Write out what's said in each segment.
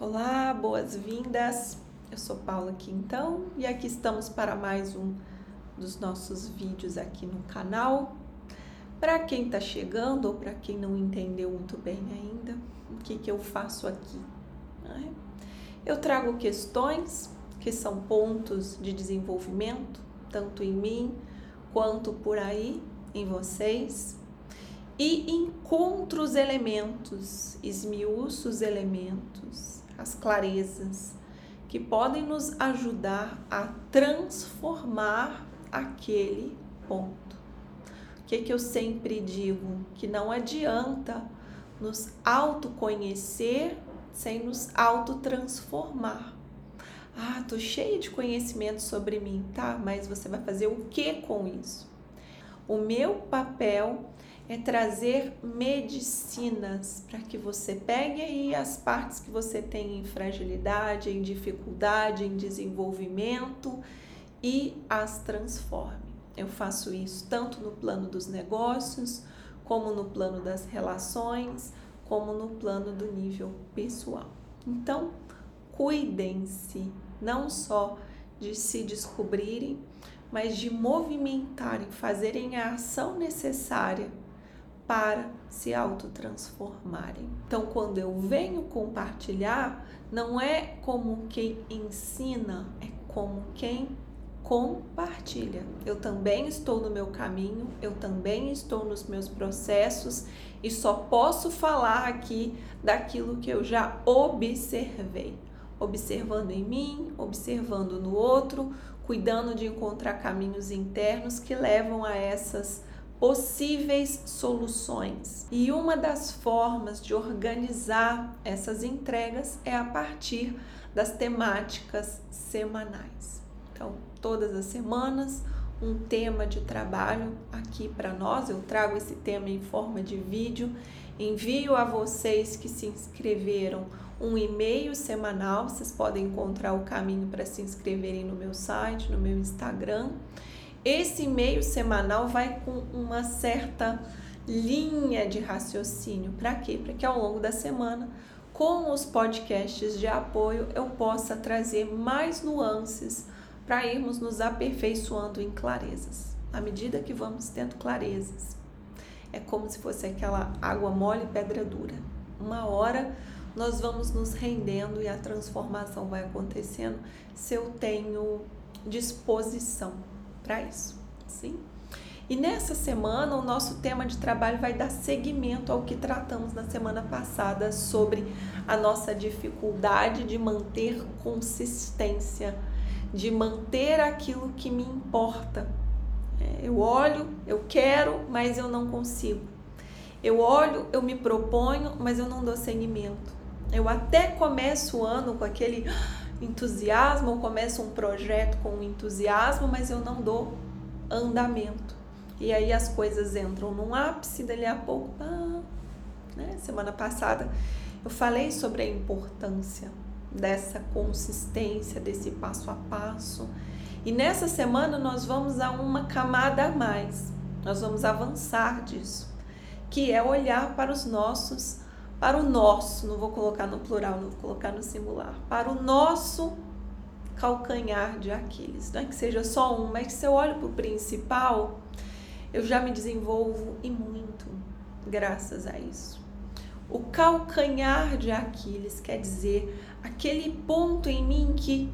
Olá, boas-vindas. Eu sou Paula Quintão e aqui estamos para mais um dos nossos vídeos aqui no canal. Para quem está chegando ou para quem não entendeu muito bem ainda, o que, que eu faço aqui? Né? Eu trago questões que são pontos de desenvolvimento, tanto em mim quanto por aí em vocês, e encontro os elementos, esmiuço os elementos, as clarezas que podem nos ajudar a transformar aquele ponto. O que, que eu sempre digo? Que não adianta nos autoconhecer sem nos autotransformar. Ah, tô cheia de conhecimento sobre mim, tá? Mas você vai fazer o que com isso? O meu papel é trazer medicinas para que você pegue aí as partes que você tem em fragilidade, em dificuldade, em desenvolvimento e as transforme. Eu faço isso tanto no plano dos negócios, como no plano das relações, como no plano do nível pessoal. Então, cuidem-se não só de se descobrirem, mas de movimentarem, fazerem a ação necessária para se autotransformarem. Então, quando eu venho compartilhar, não é como quem ensina, é como quem compartilha. Eu também estou no meu caminho, eu também estou nos meus processos e só posso falar aqui daquilo que eu já observei. Observando em mim, observando no outro, cuidando de encontrar caminhos internos que levam a essas possíveis soluções. E uma das formas de organizar essas entregas é a partir das temáticas semanais. Então, todas as semanas, um tema de trabalho aqui para nós. Eu trago esse tema em forma de vídeo, envio a vocês que se inscreveram um e-mail semanal. Vocês podem encontrar o caminho para se inscreverem no meu site, no meu Instagram. Esse e-mail semanal vai com uma certa linha de raciocínio. Para quê? Para que ao longo da semana, com os podcasts de apoio, eu possa trazer mais nuances para irmos nos aperfeiçoando em clarezas. À medida que vamos tendo clarezas, é como se fosse aquela água mole e pedra dura. Uma hora nós vamos nos rendendo e a transformação vai acontecendo se eu tenho disposição para isso, sim? E nessa semana, o nosso tema de trabalho vai dar seguimento ao que tratamos na semana passada sobre a nossa dificuldade de manter consistência, de manter aquilo que me importa. É, eu olho, eu quero, mas eu não consigo. Eu olho, eu me proponho, mas eu não dou seguimento. Eu até começo o ano com aquele entusiasmo, eu começo um projeto com entusiasmo, mas eu não dou andamento. E aí as coisas entram num ápice, dali a pouco, ah, né? Semana passada eu falei sobre a importância dessa consistência, desse passo a passo. E nessa semana nós vamos a uma camada a mais. Nós vamos avançar disso, que é olhar para os nossos para o nosso, não vou colocar no plural, não vou colocar no singular, para o nosso calcanhar de Aquiles. Não é que seja só um, mas se eu olho para o principal, eu já me desenvolvo e muito, graças a isso. O calcanhar de Aquiles quer dizer aquele ponto em mim que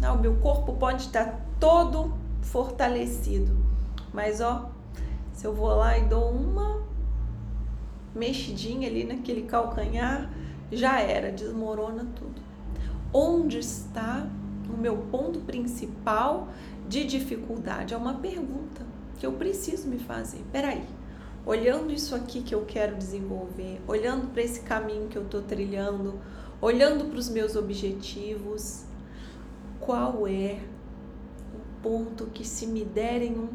não, o meu corpo pode estar todo fortalecido, mas ó, se eu vou lá e dou uma mexidinha ali naquele calcanhar, já era, desmorona tudo. Onde está o meu ponto principal de dificuldade? É uma pergunta que eu preciso me fazer. Peraí, olhando isso aqui que eu quero desenvolver, olhando para esse caminho que eu estou trilhando, olhando para os meus objetivos, qual é o ponto que se me derem um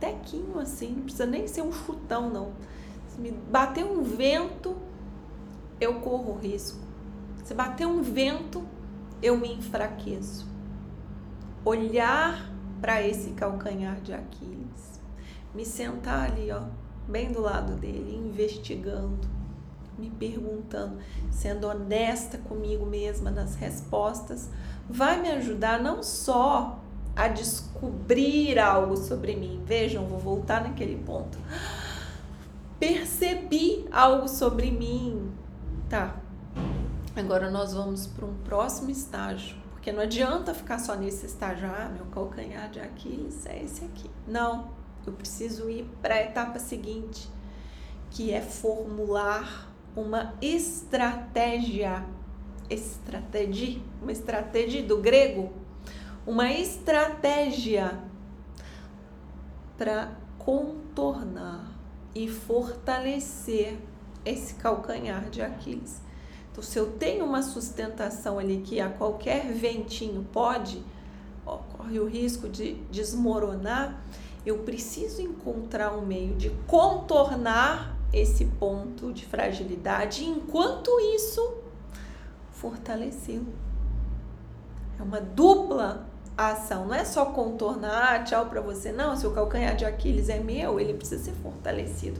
tequinho assim, não precisa nem ser um chutão, não. Me bater um vento, eu corro risco. Se bater um vento, eu me enfraqueço. Olhar para esse calcanhar de Aquiles, me sentar ali, ó, bem do lado dele, investigando, me perguntando, sendo honesta comigo mesma nas respostas, vai me ajudar não só a descobrir algo sobre mim. Vejam, vou voltar naquele ponto. Percebi algo sobre mim. Tá. Agora nós vamos para um próximo estágio. Porque não adianta ficar só nesse estágio. Ah, meu calcanhar de Aquiles é esse aqui. Não. Eu preciso ir para a etapa seguinte, que é formular uma estratégia. Estratégia, uma estratégia do grego uma estratégia para contornar e fortalecer esse calcanhar de Aquiles. Então, se eu tenho uma sustentação ali que a qualquer ventinho pode, corre o risco de desmoronar, eu preciso encontrar um meio de contornar esse ponto de fragilidade, enquanto isso, fortalecê-lo. É uma dupla a ação. Não é só contornar, ah, tchau para você. Não, se o calcanhar de Aquiles é meu, ele precisa ser fortalecido.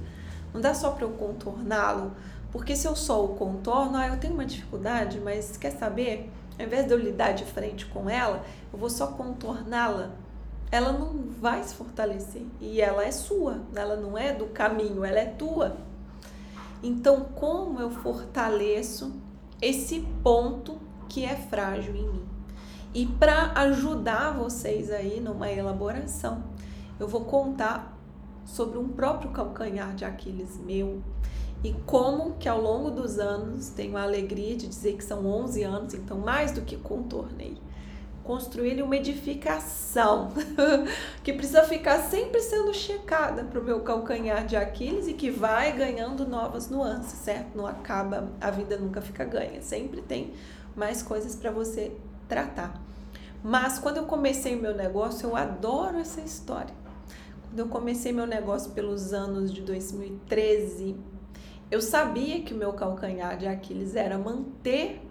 Não dá só para eu contorná-lo, porque se eu só o contorno, ah, eu tenho uma dificuldade, mas quer saber? Ao invés de eu lidar de frente com ela, eu vou só contorná-la. Ela não vai se fortalecer e ela é sua, ela não é do caminho, ela é tua. Então, como eu fortaleço esse ponto que é frágil em mim? E para ajudar vocês aí numa elaboração, eu vou contar sobre um próprio calcanhar de Aquiles meu e como que ao longo dos anos, tenho a alegria de dizer que são 11 anos, então mais do que contornei, construí uma edificação que precisa ficar sempre sendo checada para o meu calcanhar de Aquiles e que vai ganhando novas nuances, certo? Não acaba, a vida nunca fica ganha, sempre tem mais coisas para você tratar. Mas quando eu comecei o meu negócio, eu adoro essa história. Quando eu comecei meu negócio pelos anos de 2013, eu sabia que o meu calcanhar de Aquiles era manter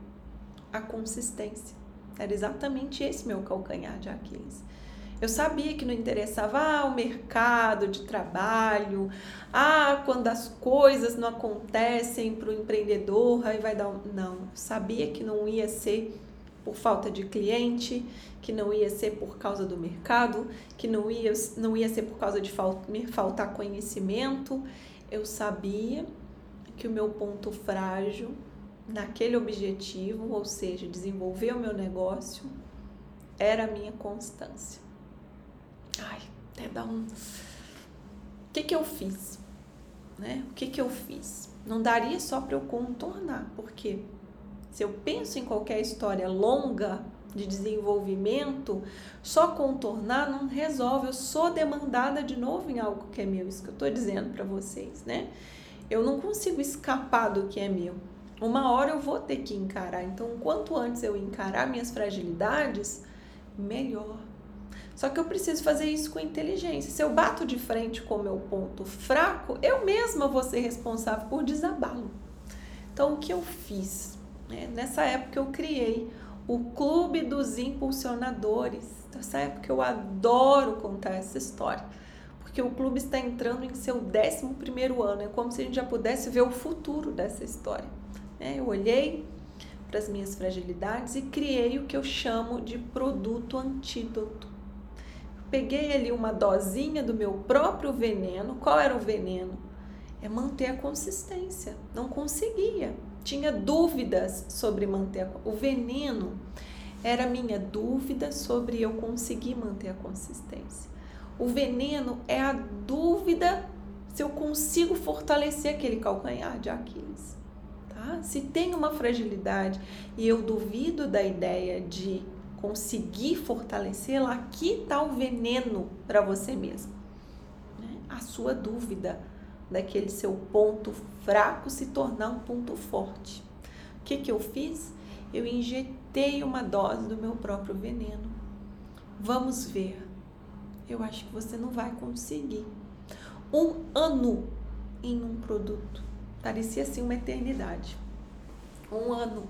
a consistência. Era exatamente esse meu calcanhar de Aquiles. Eu sabia que não interessava ah, o mercado de trabalho, ah, quando as coisas não acontecem para o empreendedor, aí vai dar um... Não, eu sabia que não ia ser por falta de cliente, que não ia ser por causa do mercado, que não ia, não ia ser por causa de me faltar conhecimento. Eu sabia que o meu ponto frágil naquele objetivo, ou seja, desenvolver o meu negócio, era a minha constância. Ai, até dá um. O que, que eu fiz? Né? O que, que eu fiz? Não daria só para eu contornar, porque se eu penso em qualquer história longa de desenvolvimento, só contornar não resolve. Eu sou demandada de novo em algo que é meu, isso que eu estou dizendo para vocês, né? Eu não consigo escapar do que é meu. Uma hora eu vou ter que encarar. Então, quanto antes eu encarar minhas fragilidades, melhor. Só que eu preciso fazer isso com inteligência. Se eu bato de frente com o meu ponto fraco, eu mesma vou ser responsável por desabá-lo. Então, o que eu fiz? É, nessa época eu criei o Clube dos Impulsionadores. Nessa época eu adoro contar essa história, porque o clube está entrando em seu 11 ano. É como se a gente já pudesse ver o futuro dessa história. É, eu olhei para as minhas fragilidades e criei o que eu chamo de produto antídoto. Peguei ali uma dosinha do meu próprio veneno. Qual era o veneno? É manter a consistência. Não conseguia tinha dúvidas sobre manter a, o veneno era minha dúvida sobre eu conseguir manter a consistência. O veneno é a dúvida se eu consigo fortalecer aquele calcanhar de Aquiles. Tá? Se tem uma fragilidade e eu duvido da ideia de conseguir fortalecê-la, aqui está o veneno para você mesmo. Né? A sua dúvida daquele seu ponto fraco se tornar um ponto forte. O que, que eu fiz? Eu injetei uma dose do meu próprio veneno. Vamos ver. Eu acho que você não vai conseguir. Um ano em um produto. Parecia assim uma eternidade. Um ano.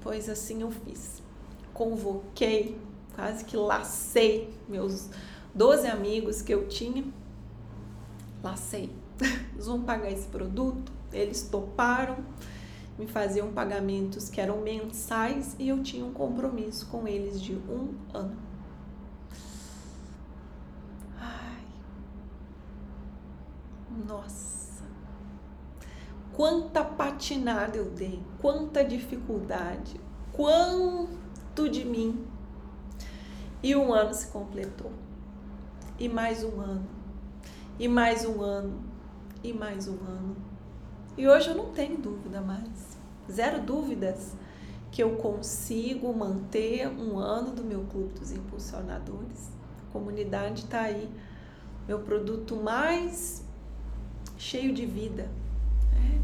Pois assim eu fiz. Convoquei, quase que lacei meus 12 amigos que eu tinha. Lacei eles vão pagar esse produto? Eles toparam, me faziam pagamentos que eram mensais e eu tinha um compromisso com eles de um ano. Ai, nossa, quanta patinada eu dei, quanta dificuldade, quanto de mim. E um ano se completou, e mais um ano, e mais um ano, e mais um ano. E hoje eu não tenho dúvida mais, zero dúvidas que eu consigo manter um ano do meu clube dos impulsionadores. A comunidade está aí, meu produto mais cheio de vida, é,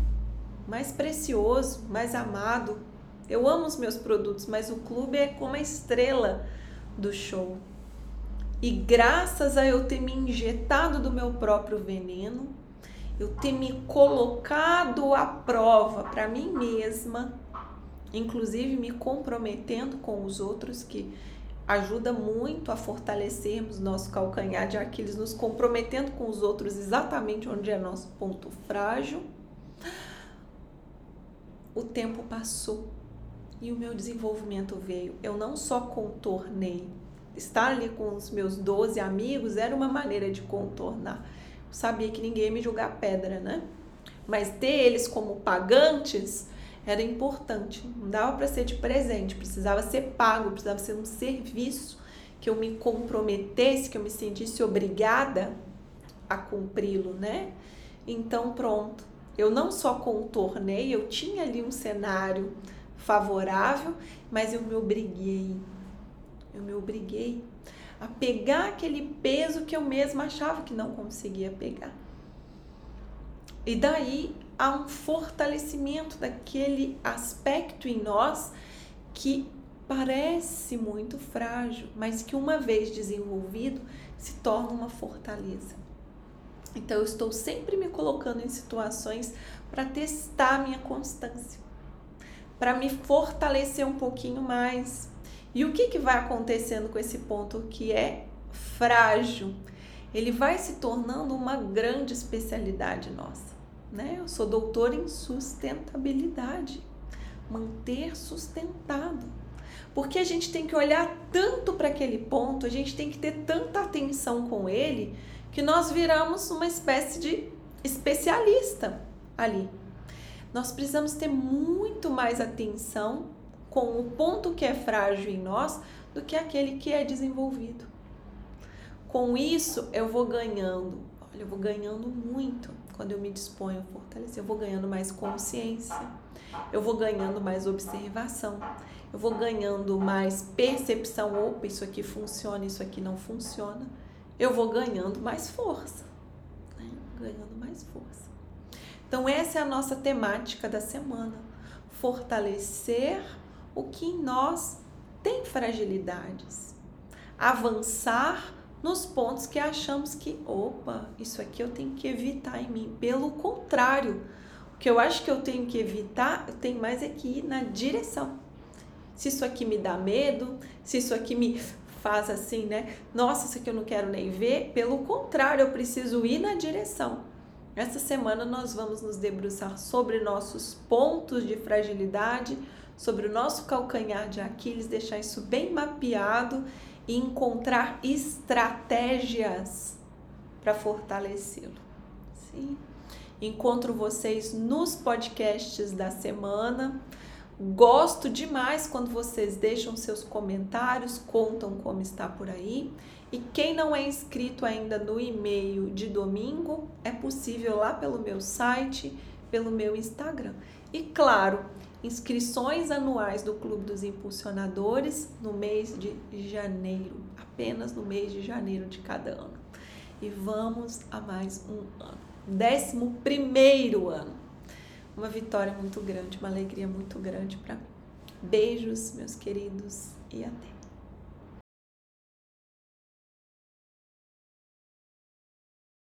mais precioso, mais amado. Eu amo os meus produtos, mas o clube é como a estrela do show. E graças a eu ter me injetado do meu próprio veneno, eu ter me colocado à prova para mim mesma, inclusive me comprometendo com os outros, que ajuda muito a fortalecermos nosso calcanhar de Aquiles, nos comprometendo com os outros exatamente onde é nosso ponto frágil. O tempo passou e o meu desenvolvimento veio. Eu não só contornei, estar ali com os meus 12 amigos era uma maneira de contornar. Sabia que ninguém ia me julgar pedra, né? Mas ter eles como pagantes era importante. Não dava para ser de presente, precisava ser pago, precisava ser um serviço que eu me comprometesse, que eu me sentisse obrigada a cumpri-lo, né? Então, pronto. Eu não só contornei, eu tinha ali um cenário favorável, mas eu me obriguei. Eu me obriguei a pegar aquele peso que eu mesma achava que não conseguia pegar. E daí há um fortalecimento daquele aspecto em nós que parece muito frágil, mas que uma vez desenvolvido se torna uma fortaleza. Então eu estou sempre me colocando em situações para testar minha constância, para me fortalecer um pouquinho mais. E o que, que vai acontecendo com esse ponto que é frágil? Ele vai se tornando uma grande especialidade nossa né? Eu sou doutora em sustentabilidade. Manter sustentado. Porque a gente tem que olhar tanto para aquele ponto, a gente tem que ter tanta atenção com ele, que nós viramos uma espécie de especialista ali. Nós precisamos ter muito mais atenção com o ponto que é frágil em nós do que aquele que é desenvolvido. Com isso, eu vou ganhando, olha, eu vou ganhando muito quando eu me disponho a fortalecer, eu vou ganhando mais consciência, eu vou ganhando mais observação, eu vou ganhando mais percepção. Opa, isso aqui funciona, isso aqui não funciona. Eu vou ganhando mais força, né? ganhando mais força. Então, essa é a nossa temática da semana: fortalecer o que em nós tem fragilidades, avançar nos pontos que achamos que, opa, isso aqui eu tenho que evitar em mim. Pelo contrário, o que eu acho que eu tenho que evitar, eu tenho mais é que ir na direção. Se isso aqui me dá medo, se isso aqui me faz assim, né? Nossa, isso aqui eu não quero nem ver. Pelo contrário, eu preciso ir na direção. Essa semana nós vamos nos debruçar sobre nossos pontos de fragilidade, sobre o nosso calcanhar de Aquiles, deixar isso bem mapeado e encontrar estratégias para fortalecê-lo. Sim. Encontro vocês nos podcasts da semana. Gosto demais quando vocês deixam seus comentários, contam como está por aí. E quem não é inscrito ainda no e-mail de domingo, é possível lá pelo meu site, pelo meu Instagram. E claro, inscrições anuais do Clube dos Impulsionadores no mês de janeiro, apenas no mês de janeiro de cada ano. E vamos a mais um ano. Décimo primeiro ano. Uma vitória muito grande, uma alegria muito grande para mim. Beijos, meus queridos, e até.